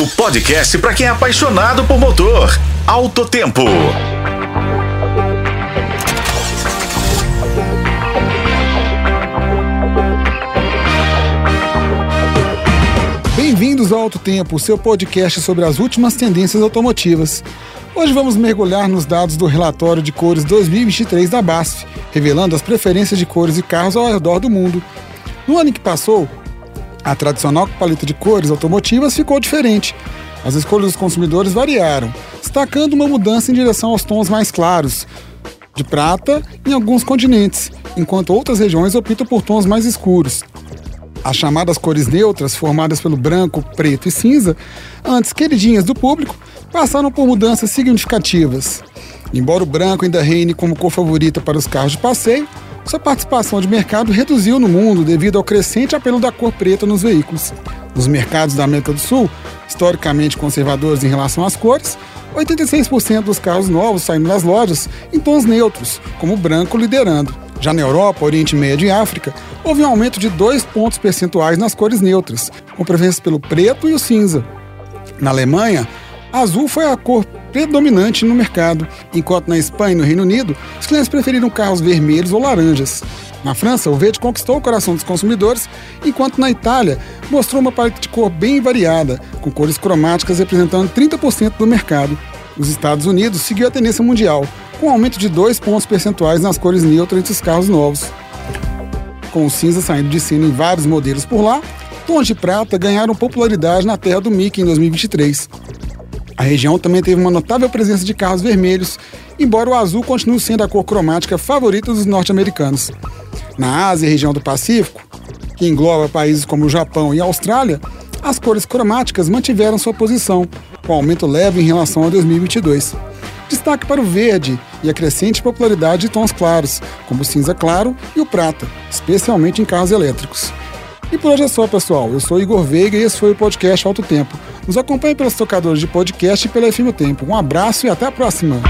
O podcast para quem é apaixonado por motor. Alto Tempo. Bem-vindos ao Alto Tempo, seu podcast sobre as últimas tendências automotivas. Hoje vamos mergulhar nos dados do relatório de cores 2023 da BASF, revelando as preferências de cores e carros ao redor do mundo. No ano que passou, a tradicional paleta de cores automotivas ficou diferente. As escolhas dos consumidores variaram, destacando uma mudança em direção aos tons mais claros, de prata em alguns continentes, enquanto outras regiões optam por tons mais escuros. As chamadas cores neutras, formadas pelo branco, preto e cinza, antes queridinhas do público, passaram por mudanças significativas. Embora o branco ainda reine como cor favorita para os carros de passeio, sua participação de mercado reduziu no mundo devido ao crescente apelo da cor preta nos veículos. Nos mercados da América do Sul, historicamente conservadores em relação às cores, 86% dos carros novos saindo das lojas em tons neutros, como o branco liderando. Já na Europa, Oriente Médio e África, houve um aumento de 2 pontos percentuais nas cores neutras, com preferência pelo preto e o cinza. Na Alemanha, azul foi a cor predominante no mercado, enquanto na Espanha e no Reino Unido, os clientes preferiram carros vermelhos ou laranjas. Na França, o verde conquistou o coração dos consumidores, enquanto na Itália mostrou uma paleta de cor bem variada, com cores cromáticas representando 30% do mercado. Os Estados Unidos seguiu a tendência mundial, com um aumento de 2 pontos percentuais nas cores neutras entre os carros novos. Com o cinza saindo de cena em vários modelos por lá, tons de prata ganharam popularidade na terra do Mickey em 2023. A região também teve uma notável presença de carros vermelhos, embora o azul continue sendo a cor cromática favorita dos norte-americanos. Na Ásia e região do Pacífico, que engloba países como o Japão e a Austrália, as cores cromáticas mantiveram sua posição, com aumento leve em relação a 2022. Destaque para o verde e a crescente popularidade de tons claros, como o cinza claro e o prata, especialmente em carros elétricos. E por hoje é só, pessoal. Eu sou Igor Veiga e esse foi o podcast Alto Tempo. Nos acompanhe pelos tocadores de podcast e pela FM Tempo. Um abraço e até a próxima.